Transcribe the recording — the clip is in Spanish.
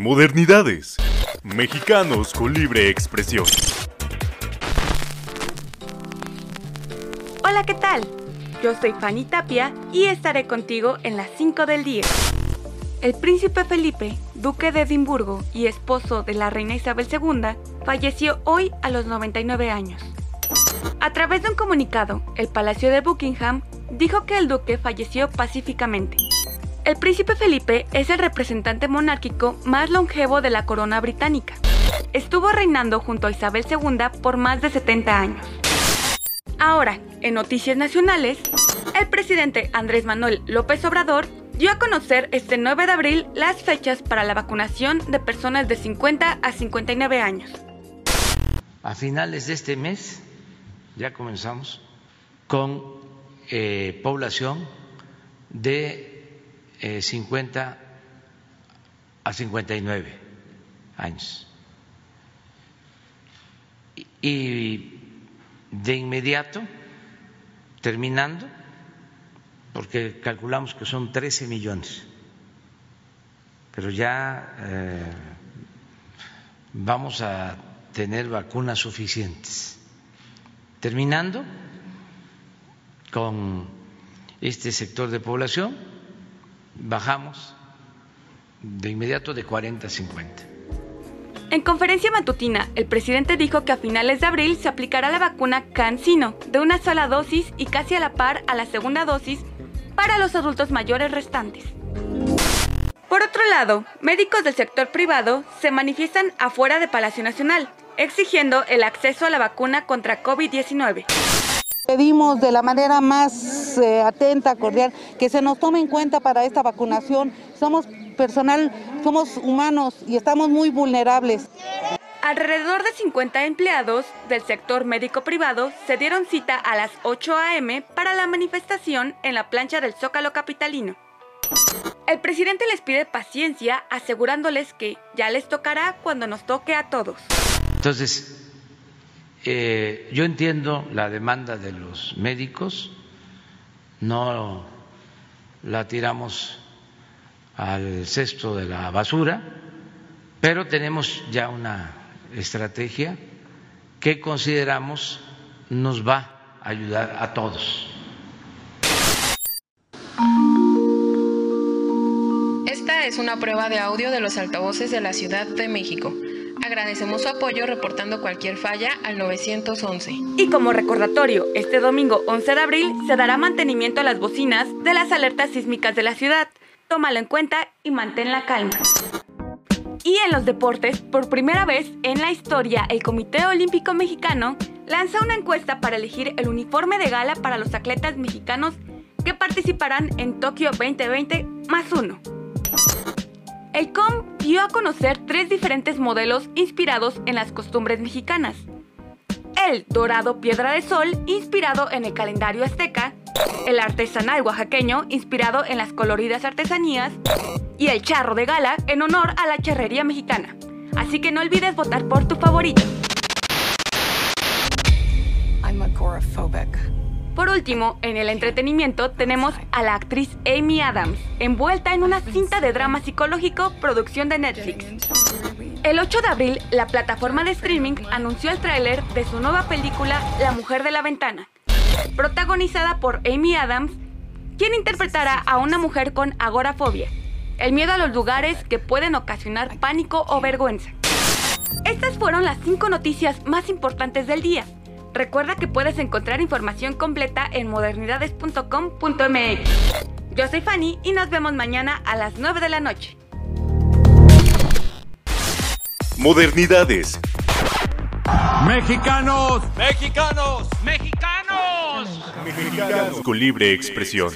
Modernidades. Mexicanos con libre expresión. Hola, ¿qué tal? Yo soy Fanny Tapia y estaré contigo en las 5 del día. El príncipe Felipe, duque de Edimburgo y esposo de la reina Isabel II, falleció hoy a los 99 años. A través de un comunicado, el Palacio de Buckingham dijo que el duque falleció pacíficamente. El príncipe Felipe es el representante monárquico más longevo de la corona británica. Estuvo reinando junto a Isabel II por más de 70 años. Ahora, en noticias nacionales, el presidente Andrés Manuel López Obrador dio a conocer este 9 de abril las fechas para la vacunación de personas de 50 a 59 años. A finales de este mes ya comenzamos con eh, población de 50 eh, a 59 años. Y de inmediato, terminando, porque calculamos que son 13 millones, pero ya eh, vamos a tener vacunas suficientes Terminando con este sector de población, bajamos de inmediato de 40 a 50. En conferencia matutina, el presidente dijo que a finales de abril se aplicará la vacuna CanSino de una sola dosis y casi a la par a la segunda dosis para los adultos mayores restantes. Por otro lado, médicos del sector privado se manifiestan afuera de Palacio Nacional exigiendo el acceso a la vacuna contra COVID-19. Pedimos de la manera más eh, atenta, cordial, que se nos tome en cuenta para esta vacunación. Somos personal, somos humanos y estamos muy vulnerables. Alrededor de 50 empleados del sector médico privado se dieron cita a las 8 a.m. para la manifestación en la plancha del Zócalo Capitalino. El presidente les pide paciencia asegurándoles que ya les tocará cuando nos toque a todos. Entonces, eh, yo entiendo la demanda de los médicos, no la tiramos al cesto de la basura, pero tenemos ya una estrategia que consideramos nos va a ayudar a todos. Esta es una prueba de audio de los altavoces de la Ciudad de México. Agradecemos su apoyo reportando cualquier falla al 911. Y como recordatorio, este domingo 11 de abril se dará mantenimiento a las bocinas de las alertas sísmicas de la ciudad. Tómalo en cuenta y mantén la calma. Y en los deportes, por primera vez en la historia, el Comité Olímpico Mexicano lanza una encuesta para elegir el uniforme de gala para los atletas mexicanos que participarán en Tokio 2020 más uno. El COM dio a conocer tres diferentes modelos inspirados en las costumbres mexicanas. El dorado piedra de sol, inspirado en el calendario azteca, el artesanal oaxaqueño, inspirado en las coloridas artesanías, y el charro de gala, en honor a la charrería mexicana. Así que no olvides votar por tu favorito. Por último, en el entretenimiento tenemos a la actriz Amy Adams, envuelta en una cinta de drama psicológico producción de Netflix. El 8 de abril, la plataforma de streaming anunció el tráiler de su nueva película La Mujer de la Ventana, protagonizada por Amy Adams, quien interpretará a una mujer con agorafobia, el miedo a los lugares que pueden ocasionar pánico o vergüenza. Estas fueron las cinco noticias más importantes del día. Recuerda que puedes encontrar información completa en modernidades.com.mx. Yo soy Fanny y nos vemos mañana a las 9 de la noche. Modernidades. Mexicanos. Mexicanos. Mexicanos. Mexicanos con libre expresión.